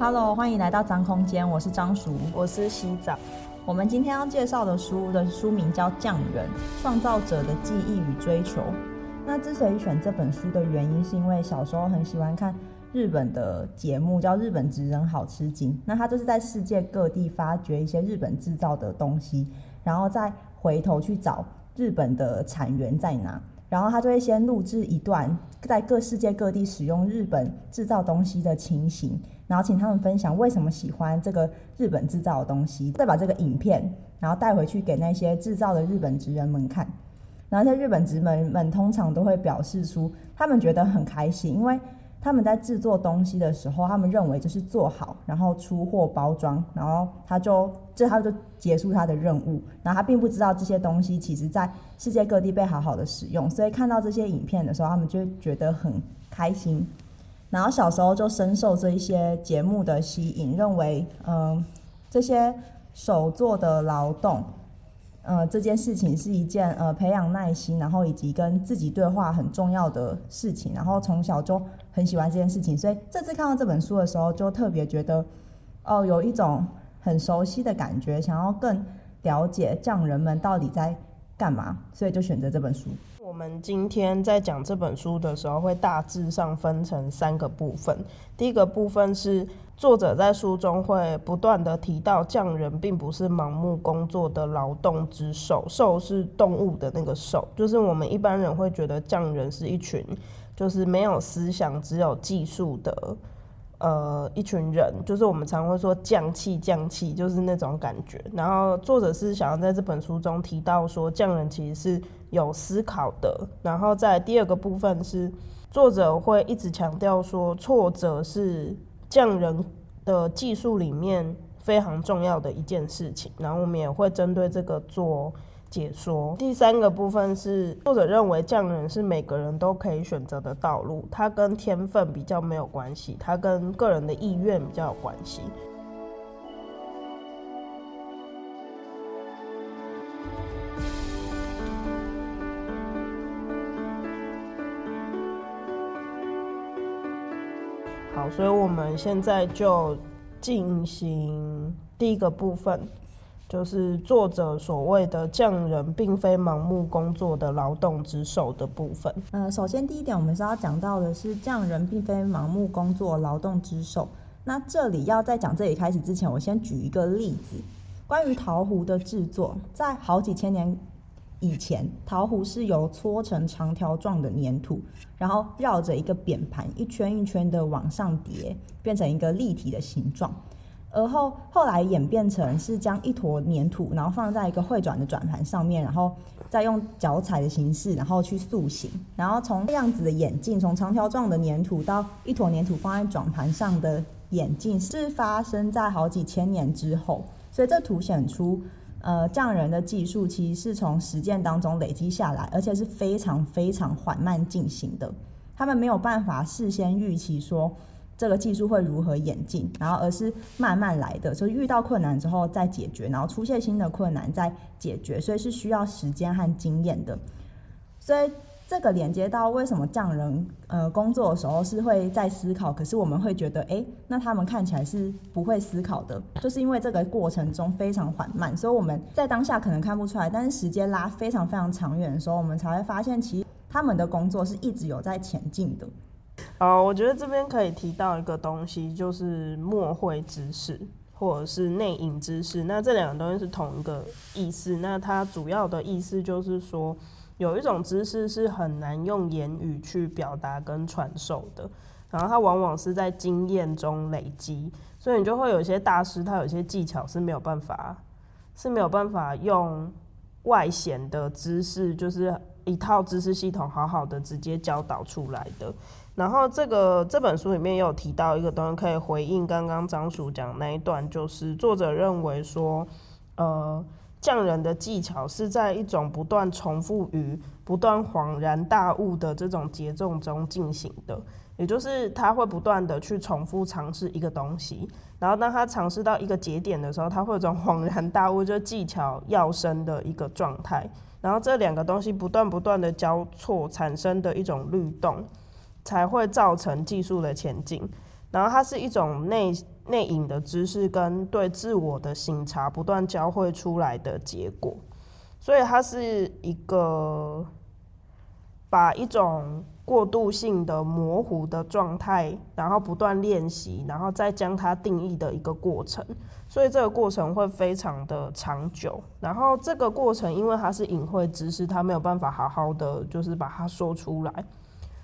Hello，欢迎来到张空间，我是张叔，我是西早。我们今天要介绍的书的书名叫《匠人：创造者的记忆与追求》。那之所以选这本书的原因，是因为小时候很喜欢看日本的节目，叫《日本职人好吃惊》。那他就是在世界各地发掘一些日本制造的东西，然后再回头去找日本的产源在哪。然后他就会先录制一段在各世界各地使用日本制造东西的情形。然后请他们分享为什么喜欢这个日本制造的东西，再把这个影片，然后带回去给那些制造的日本职人们看。然后在日本职人们通常都会表示出他们觉得很开心，因为他们在制作东西的时候，他们认为就是做好，然后出货包装，然后他就这他就结束他的任务。然后他并不知道这些东西其实在世界各地被好好的使用，所以看到这些影片的时候，他们就觉得很开心。然后小时候就深受这一些节目的吸引，认为嗯、这些手做的劳动，呃这件事情是一件呃培养耐心，然后以及跟自己对话很重要的事情。然后从小就很喜欢这件事情，所以这次看到这本书的时候，就特别觉得哦有一种很熟悉的感觉，想要更了解匠人们到底在干嘛，所以就选择这本书。我们今天在讲这本书的时候，会大致上分成三个部分。第一个部分是作者在书中会不断的提到，匠人并不是盲目工作的劳动之兽，兽是动物的那个兽，就是我们一般人会觉得匠人是一群就是没有思想、只有技术的。呃，一群人，就是我们常会说匠气，匠气就是那种感觉。然后作者是想要在这本书中提到说，匠人其实是有思考的。然后在第二个部分是，作者会一直强调说，挫折是匠人的技术里面非常重要的一件事情。然后我们也会针对这个做。解说。第三个部分是作者认为匠人是每个人都可以选择的道路，它跟天分比较没有关系，它跟个人的意愿比较有关系。好，所以我们现在就进行第一个部分。就是作者所谓的匠人，并非盲目工作的劳动之手的部分。呃，首先第一点，我们是要讲到的是匠人并非盲目工作劳动之手。那这里要在讲这里开始之前，我先举一个例子，关于陶壶的制作，在好几千年以前，陶壶是由搓成长条状的粘土，然后绕着一个扁盘一圈一圈的往上叠，变成一个立体的形状。而后后来演变成是将一坨粘土，然后放在一个会转的转盘上面，然后再用脚踩的形式，然后去塑形。然后从这样子的眼镜，从长条状的粘土到一坨粘土放在转盘上的眼镜，是发生在好几千年之后。所以这凸显出，呃，匠人的技术其实是从实践当中累积下来，而且是非常非常缓慢进行的。他们没有办法事先预期说。这个技术会如何演进，然后而是慢慢来的，所以遇到困难之后再解决，然后出现新的困难再解决，所以是需要时间和经验的。所以这个连接到为什么匠人呃工作的时候是会在思考，可是我们会觉得，哎，那他们看起来是不会思考的，就是因为这个过程中非常缓慢，所以我们在当下可能看不出来，但是时间拉非常非常长远的时候，我们才会发现，其实他们的工作是一直有在前进的。好，我觉得这边可以提到一个东西，就是墨会知识或者是内隐知识。那这两个东西是同一个意思。那它主要的意思就是说，有一种知识是很难用言语去表达跟传授的，然后它往往是在经验中累积。所以你就会有些大师，他有些技巧是没有办法，是没有办法用外显的知识，就是一套知识系统，好好的直接教导出来的。然后这个这本书里面也有提到一个东西，可以回应刚刚张叔讲那一段，就是作者认为说，呃，匠人的技巧是在一种不断重复与不断恍然大悟的这种节奏中进行的，也就是他会不断的去重复尝试一个东西，然后当他尝试到一个节点的时候，他会有种恍然大悟，就技巧要生的一个状态，然后这两个东西不断不断的交错产生的一种律动。才会造成技术的前进。然后它是一种内内隐的知识跟对自我的省察不断交汇出来的结果，所以它是一个把一种过渡性的模糊的状态，然后不断练习，然后再将它定义的一个过程。所以这个过程会非常的长久，然后这个过程因为它是隐晦知识，它没有办法好好的就是把它说出来，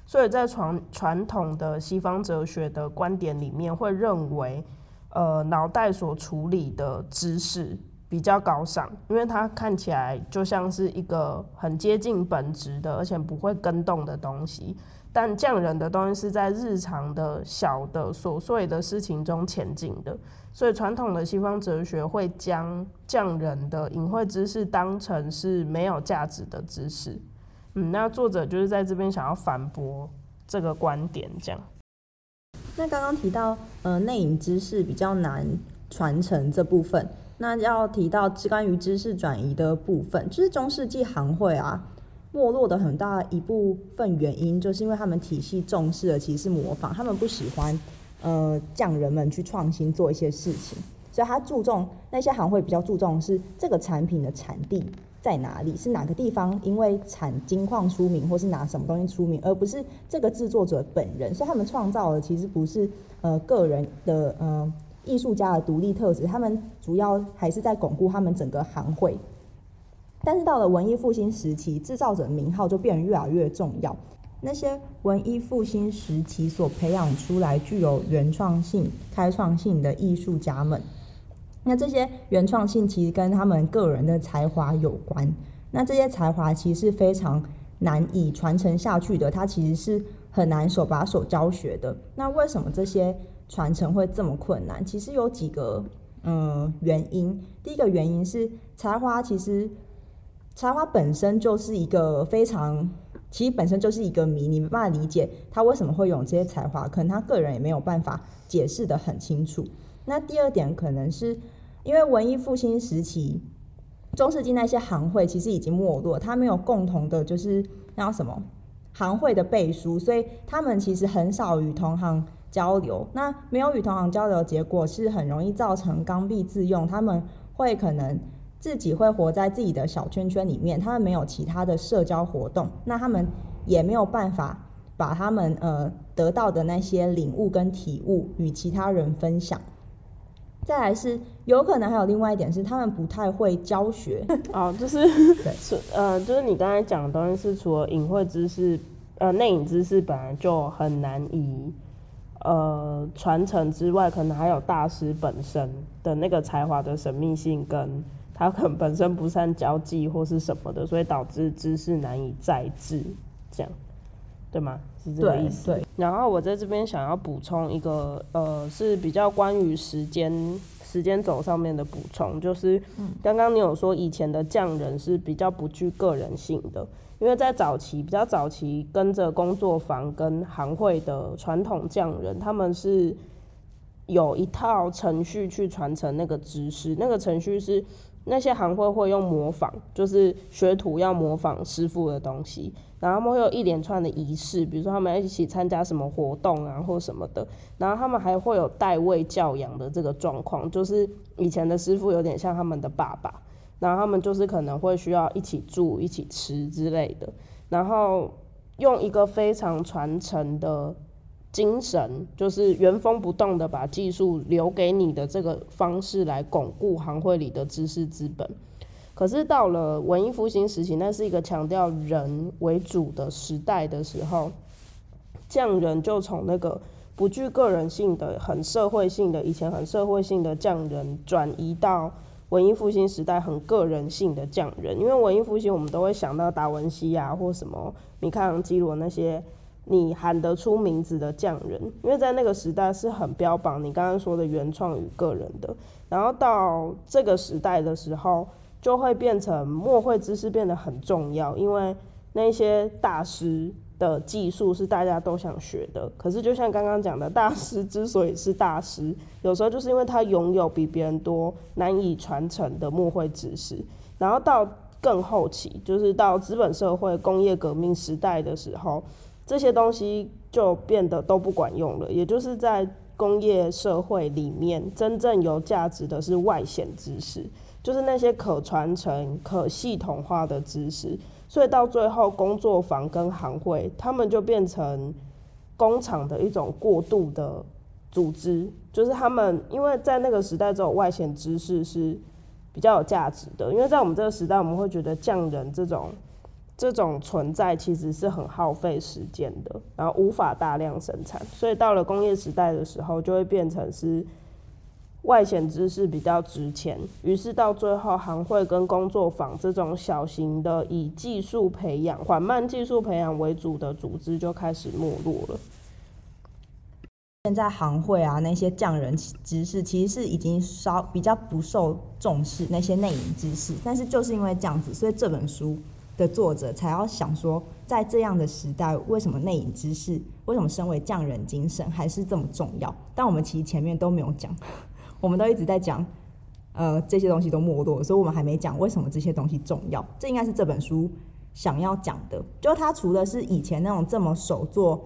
所以在传传统的西方哲学的观点里面，会认为，呃，脑袋所处理的知识比较高尚，因为它看起来就像是一个很接近本质的，而且不会更动的东西。但匠人的东西是在日常的小的琐碎的事情中前进的，所以传统的西方哲学会将匠人的隐晦知识当成是没有价值的知识。嗯，那作者就是在这边想要反驳这个观点，这样。那刚刚提到呃内隐知识比较难传承这部分，那要提到关于知识转移的部分，就是中世纪行会啊。没落的很大一部分原因，就是因为他们体系重视的其实是模仿，他们不喜欢呃匠人们去创新做一些事情，所以他注重那些行会比较注重是这个产品的产地在哪里，是哪个地方因为产金矿出名，或是拿什么东西出名，而不是这个制作者本人。所以他们创造的其实不是呃个人的呃艺术家的独立特质，他们主要还是在巩固他们整个行会。但是到了文艺复兴时期，制造者名号就变得越来越重要。那些文艺复兴时期所培养出来具有原创性、开创性的艺术家们，那这些原创性其实跟他们个人的才华有关。那这些才华其实是非常难以传承下去的，它其实是很难手把手教学的。那为什么这些传承会这么困难？其实有几个嗯原因。第一个原因是才华其实。才华本身就是一个非常，其实本身就是一个谜，你没办法理解他为什么会有这些才华，可能他个人也没有办法解释得很清楚。那第二点可能是因为文艺复兴时期，中世纪那些行会其实已经没落，他没有共同的，就是那叫什么行会的背书，所以他们其实很少与同行交流。那没有与同行交流结果是很容易造成刚愎自用，他们会可能。自己会活在自己的小圈圈里面，他们没有其他的社交活动，那他们也没有办法把他们呃得到的那些领悟跟体悟与其他人分享。再来是有可能还有另外一点是，他们不太会教学 哦，就是对，呃，就是你刚才讲的东西是除了隐晦知识，呃，内隐知识本来就很难以呃传承之外，可能还有大师本身的那个才华的神秘性跟。他可能本身不善交际或是什么的，所以导致知识难以再制，这样，对吗？是这个意思。对。然后我在这边想要补充一个，呃，是比较关于时间时间轴上面的补充，就是刚刚你有说以前的匠人是比较不具个人性的，因为在早期比较早期跟着工作坊跟行会的传统匠人，他们是有一套程序去传承那个知识，那个程序是。那些行会会用模仿，就是学徒要模仿师傅的东西，然后他们会有一连串的仪式，比如说他们要一起参加什么活动啊，或什么的，然后他们还会有代位教养的这个状况，就是以前的师傅有点像他们的爸爸，然后他们就是可能会需要一起住、一起吃之类的，然后用一个非常传承的。精神就是原封不动的把技术留给你的这个方式来巩固行会里的知识资本。可是到了文艺复兴时期，那是一个强调人为主的时代的时候，匠人就从那个不具个人性的、很社会性的以前很社会性的匠人，转移到文艺复兴时代很个人性的匠人。因为文艺复兴，我们都会想到达文西啊，或什么米开朗基罗那些。你喊得出名字的匠人，因为在那个时代是很标榜你刚刚说的原创与个人的，然后到这个时代的时候，就会变成墨绘知识变得很重要，因为那些大师的技术是大家都想学的。可是就像刚刚讲的，大师之所以是大师，有时候就是因为他拥有比别人多难以传承的墨绘知识。然后到更后期，就是到资本社会、工业革命时代的时候。这些东西就变得都不管用了，也就是在工业社会里面，真正有价值的是外显知识，就是那些可传承、可系统化的知识。所以到最后，工作坊跟行会，他们就变成工厂的一种过渡的组织，就是他们因为在那个时代，这种外显知识是比较有价值的。因为在我们这个时代，我们会觉得匠人这种这种存在其实是很耗费时间的，然后无法大量生产。所以到了工业时代的时候，就会变成是。外显知识比较值钱，于是到最后，行会跟工作坊这种小型的以技术培养、缓慢技术培养为主的组织就开始没落了。现在行会啊，那些匠人知识其实是已经稍比较不受重视，那些内隐知识。但是就是因为这样子，所以这本书的作者才要想说，在这样的时代，为什么内隐知识，为什么身为匠人精神还是这么重要？但我们其实前面都没有讲。我们都一直在讲，呃，这些东西都没落，所以我们还没讲为什么这些东西重要。这应该是这本书想要讲的。就它除了是以前那种这么手作，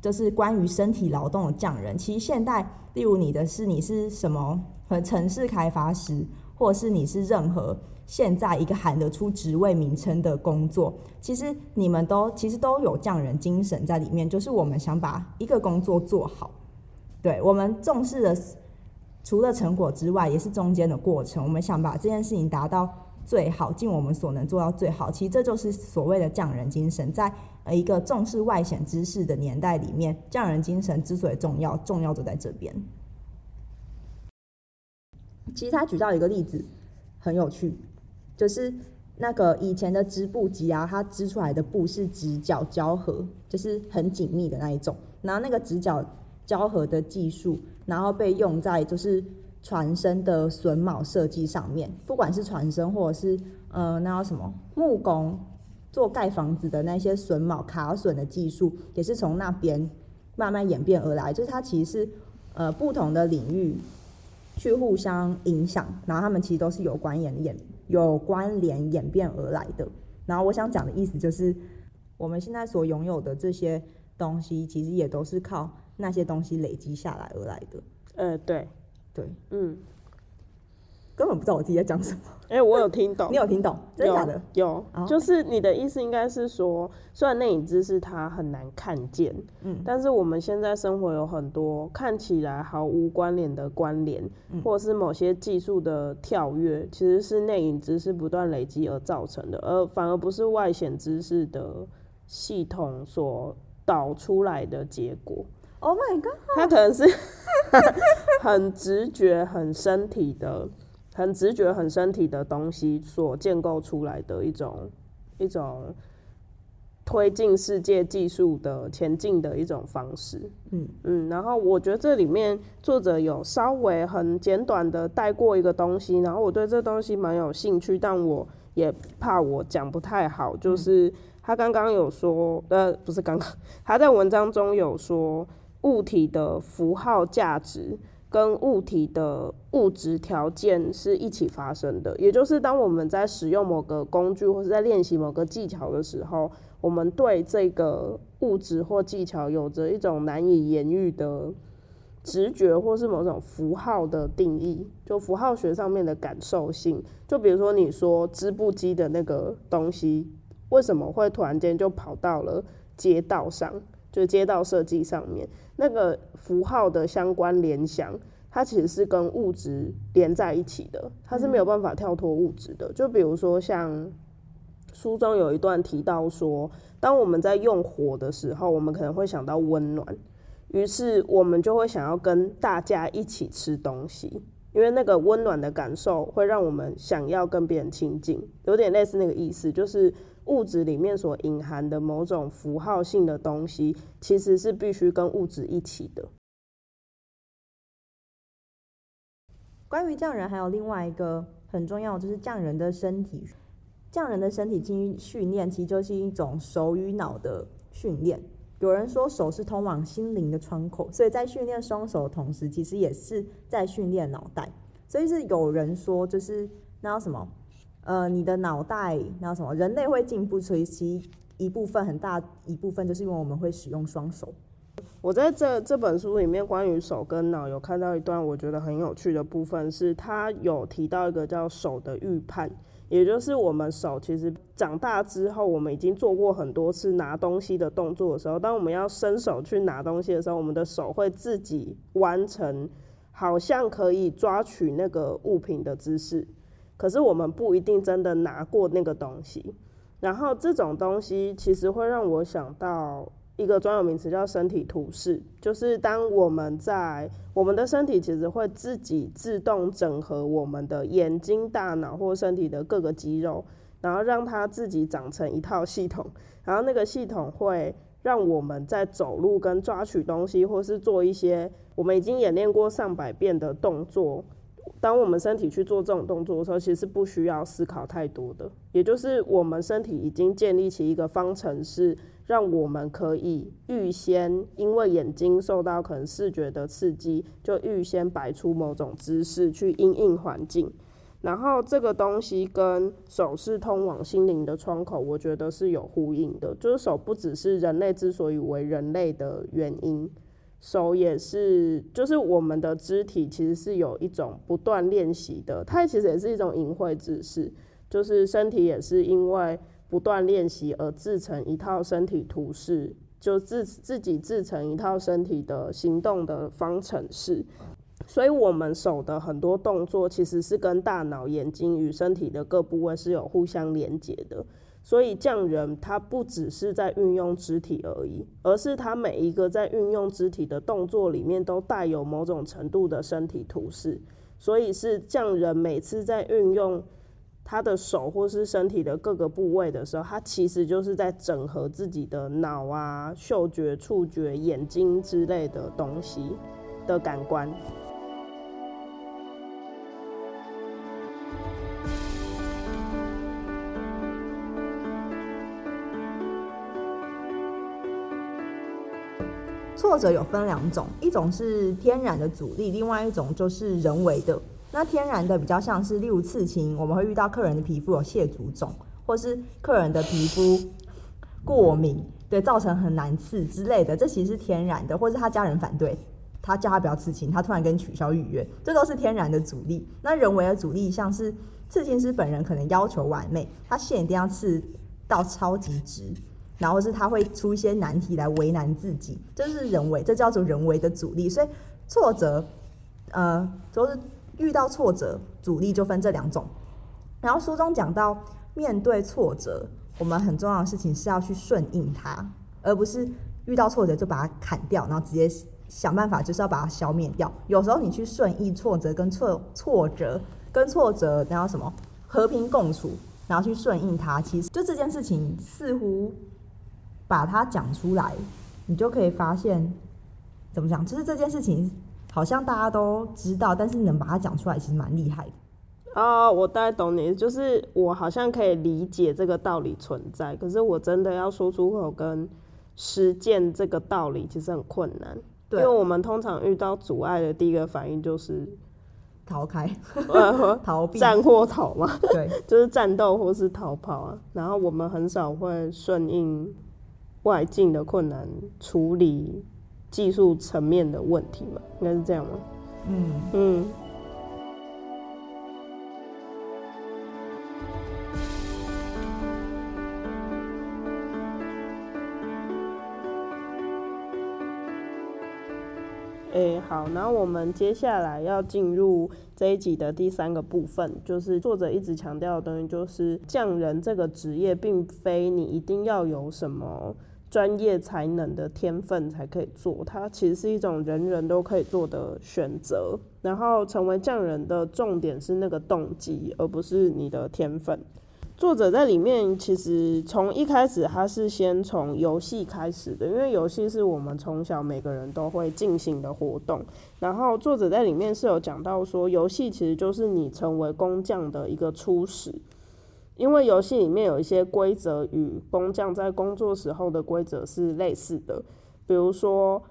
就是关于身体劳动的匠人，其实现代，例如你的是你是什么和城市开发师，或是你是任何现在一个喊得出职位名称的工作，其实你们都其实都有匠人精神在里面。就是我们想把一个工作做好，对，我们重视的。除了成果之外，也是中间的过程。我们想把这件事情达到最好，尽我们所能做到最好。其实这就是所谓的匠人精神。在呃一个重视外显知识的年代里面，匠人精神之所以重要，重要就在这边。其实他举到一个例子很有趣，就是那个以前的织布机啊，它织出来的布是直角胶合，就是很紧密的那一种。然后那个直角胶合的技术。然后被用在就是船身的榫卯设计上面，不管是船身或者是呃那叫什么木工做盖房子的那些榫卯卡榫的技术，也是从那边慢慢演变而来。就是它其实是呃不同的领域去互相影响，然后他们其实都是有关联演有关联演变而来的。然后我想讲的意思就是，我们现在所拥有的这些东西，其实也都是靠。那些东西累积下来而来的，呃，对，对，嗯，根本不知道我自己在讲什么。哎、欸，我有听懂，你有听懂？真的假的？有，有就是你的意思应该是说，虽然内隐知识它很难看见，嗯，但是我们现在生活有很多看起来毫无关联的关联，嗯、或者是某些技术的跳跃，其实是内隐知识不断累积而造成的，而反而不是外显知识的系统所导出来的结果。Oh my god！它可能是 很直觉、很身体的、很直觉、很身体的东西所建构出来的一种一种推进世界技术的前进的一种方式。嗯嗯，然后我觉得这里面作者有稍微很简短的带过一个东西，然后我对这东西蛮有兴趣，但我也怕我讲不太好。就是他刚刚有说，呃，不是刚刚，他在文章中有说。物体的符号价值跟物体的物质条件是一起发生的，也就是当我们在使用某个工具或是在练习某个技巧的时候，我们对这个物质或技巧有着一种难以言喻的直觉，或是某种符号的定义，就符号学上面的感受性。就比如说你说织布机的那个东西，为什么会突然间就跑到了街道上？就街道设计上面那个符号的相关联想，它其实是跟物质连在一起的，它是没有办法跳脱物质的。就比如说像书中有一段提到说，当我们在用火的时候，我们可能会想到温暖，于是我们就会想要跟大家一起吃东西，因为那个温暖的感受会让我们想要跟别人亲近，有点类似那个意思，就是。物质里面所隐含的某种符号性的东西，其实是必须跟物质一起的。关于匠人，还有另外一个很重要，就是匠人的身体。匠人的身体经训练，其实就是一种手与脑的训练。有人说手是通往心灵的窗口，所以在训练双手的同时，其实也是在训练脑袋。所以是有人说，就是那叫什么？呃，你的脑袋那什么？人类会进步，所以其一部分很大一部分就是因为我们会使用双手。我在这这本书里面，关于手跟脑有看到一段我觉得很有趣的部分，是他有提到一个叫手的预判，也就是我们手其实长大之后，我们已经做过很多次拿东西的动作的时候，当我们要伸手去拿东西的时候，我们的手会自己弯成好像可以抓取那个物品的姿势，可是我们不一定真的拿过那个东西。然后这种东西其实会让我想到一个专有名词，叫身体图示，就是当我们在我们的身体其实会自己自动整合我们的眼睛、大脑或身体的各个肌肉，然后让它自己长成一套系统，然后那个系统会让我们在走路跟抓取东西，或是做一些我们已经演练过上百遍的动作。当我们身体去做这种动作的时候，其实是不需要思考太多的，也就是我们身体已经建立起一个方程式，让我们可以预先，因为眼睛受到可能视觉的刺激，就预先摆出某种姿势去因应环境。然后这个东西跟手是通往心灵的窗口，我觉得是有呼应的，就是手不只是人类之所以为人类的原因。手也是，就是我们的肢体其实是有一种不断练习的，它其实也是一种隐晦知识，就是身体也是因为不断练习而制成一套身体图示，就自自己制成一套身体的行动的方程式，所以我们手的很多动作其实是跟大脑、眼睛与身体的各部位是有互相连接的。所以匠人他不只是在运用肢体而已，而是他每一个在运用肢体的动作里面都带有某种程度的身体图示。所以是匠人每次在运用他的手或是身体的各个部位的时候，他其实就是在整合自己的脑啊、嗅觉、触觉、眼睛之类的东西的感官。挫折有分两种，一种是天然的阻力，另外一种就是人为的。那天然的比较像是，例如刺青，我们会遇到客人的皮肤有蟹足肿，或是客人的皮肤过敏，对，造成很难刺之类的，这其实是天然的，或是他家人反对，他叫他不要刺青，他突然跟你取消预约，这都是天然的阻力。那人为的阻力，像是刺青师本人可能要求完美，他线一定要刺到超级直。然后是他会出一些难题来为难自己，这是人为，这叫做人为的阻力。所以挫折，呃，就是遇到挫折，阻力就分这两种。然后书中讲到，面对挫折，我们很重要的事情是要去顺应它，而不是遇到挫折就把它砍掉，然后直接想办法就是要把它消灭掉。有时候你去顺应挫折跟挫挫折跟挫折，然后什么和平共处，然后去顺应它，其实就这件事情似乎。把它讲出来，你就可以发现，怎么讲？其实这件事情好像大家都知道，但是能把它讲出来，其实蛮厉害的。啊、哦，我大概懂你，就是我好像可以理解这个道理存在，可是我真的要说出口跟实践这个道理，其实很困难。对，因为我们通常遇到阻碍的第一个反应就是逃开、逃避、战或逃嘛。对，就是战斗或是逃跑啊。然后我们很少会顺应。外境的困难，处理技术层面的问题嘛，应该是这样吗？嗯嗯。哎、欸，好，然后我们接下来要进入这一集的第三个部分，就是作者一直强调的东西，就是匠人这个职业，并非你一定要有什么。专业才能的天分才可以做，它其实是一种人人都可以做的选择。然后成为匠人的重点是那个动机，而不是你的天分。作者在里面其实从一开始他是先从游戏开始的，因为游戏是我们从小每个人都会进行的活动。然后作者在里面是有讲到说，游戏其实就是你成为工匠的一个初始。因为游戏里面有一些规则与工匠在工作时候的规则是类似的，比如说，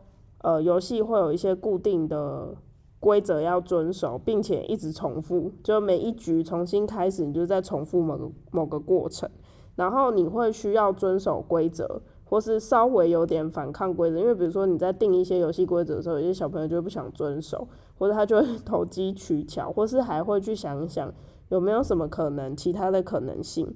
呃，游戏会有一些固定的规则要遵守，并且一直重复，就每一局重新开始，你就在重复某个某个过程，然后你会需要遵守规则，或是稍微有点反抗规则，因为比如说你在定一些游戏规则的时候，有些小朋友就不想遵守，或者他就会投机取巧，或是还会去想一想有没有什么可能其他的可能性。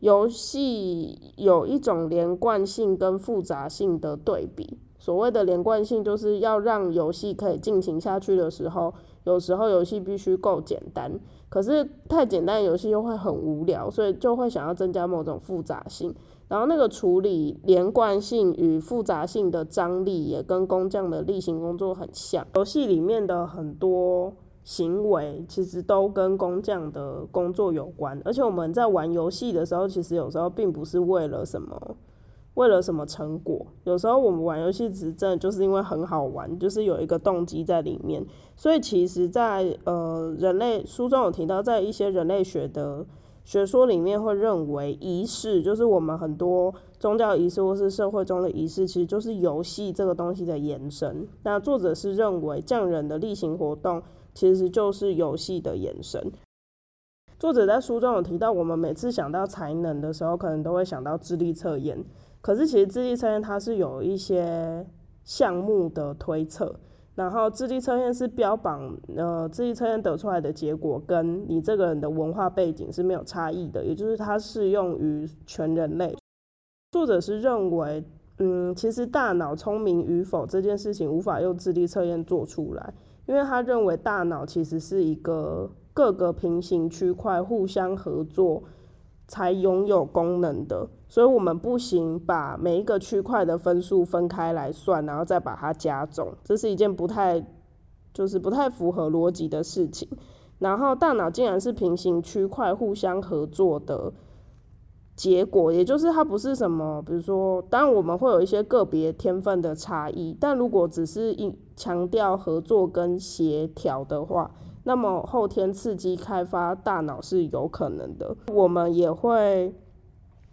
游戏有一种连贯性跟复杂性的对比。所谓的连贯性，就是要让游戏可以进行下去的时候，有时候游戏必须够简单，可是太简单游戏又会很无聊，所以就会想要增加某种复杂性。然后那个处理连贯性与复杂性的张力，也跟工匠的例行工作很像。游戏里面的很多行为，其实都跟工匠的工作有关。而且我们在玩游戏的时候，其实有时候并不是为了什么。为了什么成果？有时候我们玩游戏只是真的就是因为很好玩，就是有一个动机在里面。所以其实，在呃人类书中有提到，在一些人类学的学说里面，会认为仪式就是我们很多宗教仪式或是社会中的仪式，其实就是游戏这个东西的延伸。那作者是认为匠人的例行活动其实就是游戏的延伸。作者在书中有提到，我们每次想到才能的时候，可能都会想到智力测验。可是其实智力测验它是有一些项目的推测，然后智力测验是标榜，呃，智力测验得出来的结果跟你这个人的文化背景是没有差异的，也就是它适用于全人类。作者是认为，嗯，其实大脑聪明与否这件事情无法用智力测验做出来，因为他认为大脑其实是一个各个平行区块互相合作才拥有功能的。所以，我们不行把每一个区块的分数分开来算，然后再把它加总，这是一件不太，就是不太符合逻辑的事情。然后，大脑竟然是平行区块互相合作的结果，也就是它不是什么，比如说，当然我们会有一些个别天分的差异，但如果只是一强调合作跟协调的话，那么后天刺激开发大脑是有可能的。我们也会。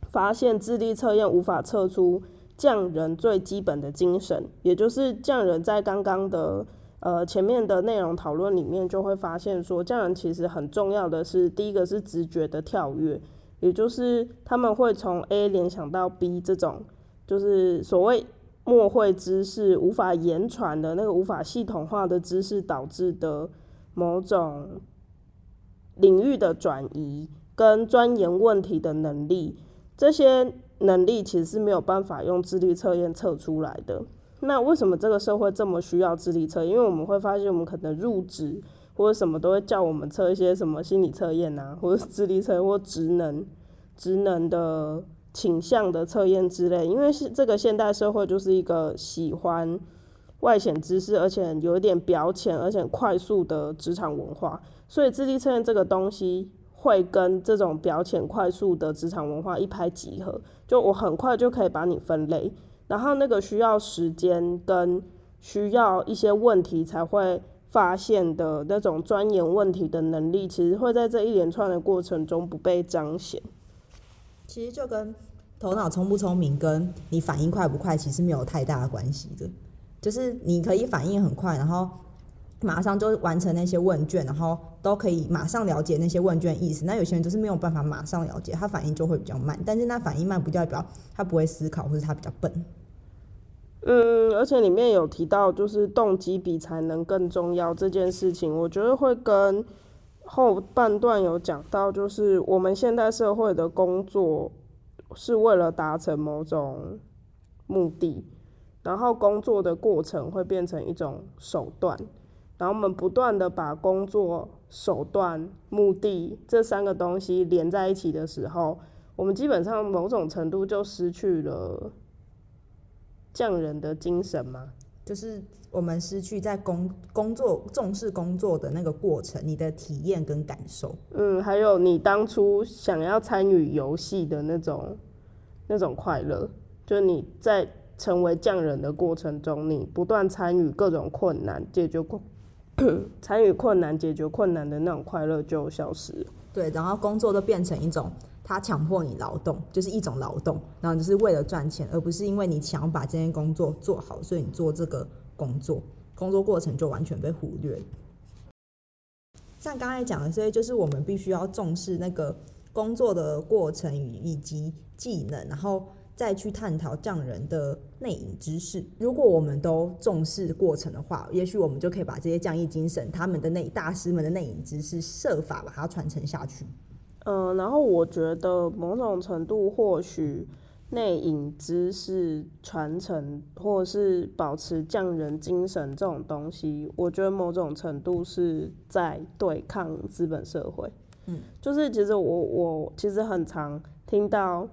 发现智力测验无法测出匠人最基本的精神，也就是匠人在刚刚的呃前面的内容讨论里面就会发现说，匠人其实很重要的是第一个是直觉的跳跃，也就是他们会从 A 联想到 B 这种，就是所谓默会知识无法言传的那个无法系统化的知识导致的某种领域的转移跟钻研问题的能力。这些能力其实是没有办法用智力测验测出来的。那为什么这个社会这么需要智力测？因为我们会发现，我们可能入职或者什么都会叫我们测一些什么心理测验啊，或者智力测验或职能、职能的倾向的测验之类。因为是这个现代社会就是一个喜欢外显知识，而且有一点表浅，而且快速的职场文化，所以智力测验这个东西。会跟这种表浅快速的职场文化一拍即合，就我很快就可以把你分类，然后那个需要时间跟需要一些问题才会发现的那种钻研问题的能力，其实会在这一连串的过程中不被彰显。其实就跟头脑聪不聪明跟你反应快不快其实没有太大的关系的，就是你可以反应很快，然后。马上就完成那些问卷，然后都可以马上了解那些问卷意思。那有些人就是没有办法马上了解，他反应就会比较慢。但是那反应慢不代表他不会思考，或者他比较笨。嗯，而且里面有提到，就是动机比才能更重要这件事情，我觉得会跟后半段有讲到，就是我们现代社会的工作是为了达成某种目的，然后工作的过程会变成一种手段。然后我们不断的把工作手段、目的这三个东西连在一起的时候，我们基本上某种程度就失去了匠人的精神吗，就是我们失去在工工作重视工作的那个过程，你的体验跟感受。嗯，还有你当初想要参与游戏的那种那种快乐，就是你在成为匠人的过程中，你不断参与各种困难，解决困。参与困难、解决困难的那种快乐就消失了。对，然后工作都变成一种，他强迫你劳动，就是一种劳动，然后就是为了赚钱，而不是因为你想要把这件工作做好，所以你做这个工作，工作过程就完全被忽略。像刚才讲的，所以就是我们必须要重视那个工作的过程与以及技能，然后再去探讨匠人的内隐知识。如果我们都重视过程的话，也许我们就可以把这些匠艺精神、他们的内大师们的内隐知识，设法把它传承下去。嗯、呃，然后我觉得某种程度或许。内隐知识传承，或者是保持匠人精神这种东西，我觉得某种程度是在对抗资本社会。嗯，就是其实我我其实很常听到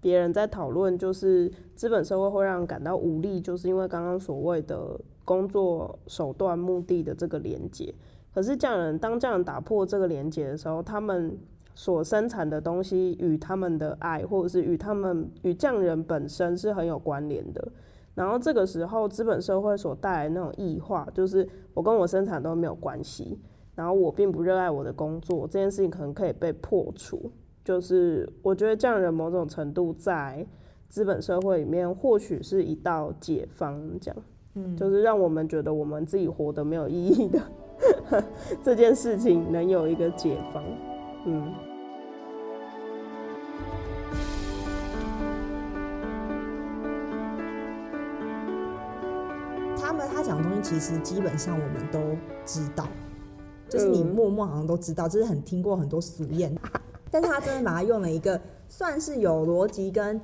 别人在讨论，就是资本社会会让人感到无力，就是因为刚刚所谓的工作手段目的的这个连接。可是匠人当匠人打破这个连接的时候，他们。所生产的东西与他们的爱，或者是与他们与匠人本身是很有关联的。然后这个时候，资本社会所带来那种异化，就是我跟我生产都没有关系，然后我并不热爱我的工作，这件事情可能可以被破除。就是我觉得匠人某种程度在资本社会里面，或许是一道解放，这样，嗯，就是让我们觉得我们自己活得没有意义的 这件事情能有一个解放，嗯。他们他讲的东西其实基本上我们都知道，就是你默默好像都知道，就是很听过很多俗谚，但是他真的把它用了一个算是有逻辑跟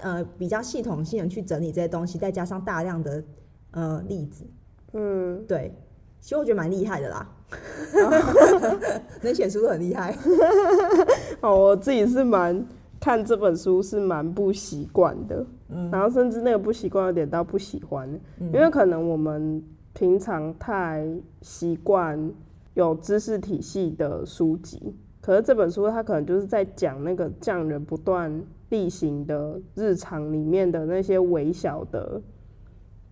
呃比较系统性的去整理这些东西，再加上大量的呃例子，嗯，对，其实我觉得蛮厉害的啦，能写书都很厉害。哦，我自己是蛮看这本书是蛮不习惯的。嗯，然后甚至那个不习惯有点到不喜欢，因为可能我们平常太习惯有知识体系的书籍，可是这本书它可能就是在讲那个匠人不断例行的日常里面的那些微小的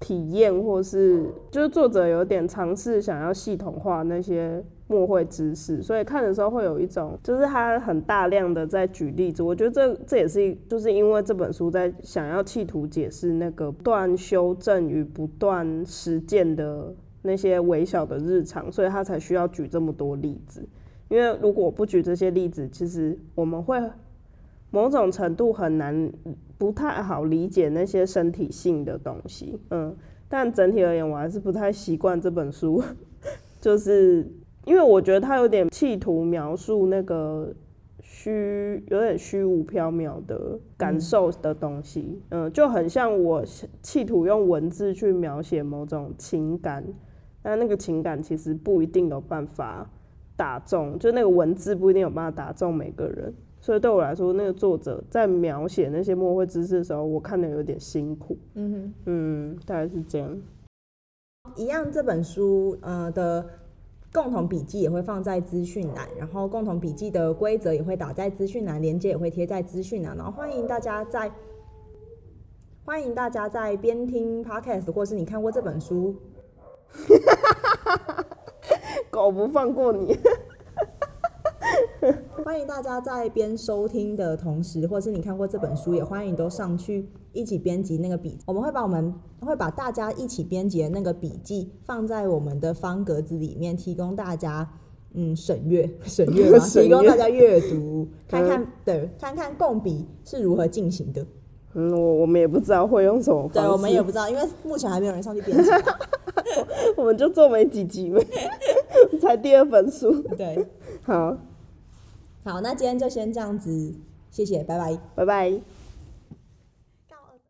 体验，或是就是作者有点尝试想要系统化那些。墨绘知识，所以看的时候会有一种，就是他很大量的在举例子。我觉得这这也是，就是因为这本书在想要企图解释那个不断修正与不断实践的那些微小的日常，所以他才需要举这么多例子。因为如果不举这些例子，其实我们会某种程度很难，不太好理解那些身体性的东西。嗯，但整体而言，我还是不太习惯这本书，就是。因为我觉得它有点企图描述那个虚，有点虚无缥缈的感受的东西，嗯，就很像我企图用文字去描写某种情感，但那个情感其实不一定有办法打中，就那个文字不一定有办法打中每个人，所以对我来说，那个作者在描写那些墨绘知识的时候，我看的有点辛苦，嗯哼，嗯，大概是这样。一样，这本书呃的。共同笔记也会放在资讯栏，然后共同笔记的规则也会打在资讯栏，链接也会贴在资讯栏，然后欢迎大家在欢迎大家在边听 podcast 或是你看过这本书，狗不放过你。欢迎大家在边收听的同时，或是你看过这本书，也欢迎都上去一起编辑那个笔。我们会把我们会把大家一起编辑的那个笔记放在我们的方格子里面，提供大家嗯审阅 审阅吗？提供大家阅读，看看对，看看共笔是如何进行的。嗯，我我们也不知道会用什么方式，对，我们也不知道，因为目前还没有人上去编辑。我们就做没几集呗，才第二本书。对，好。好，那今天就先这样子，谢谢，拜拜，拜拜。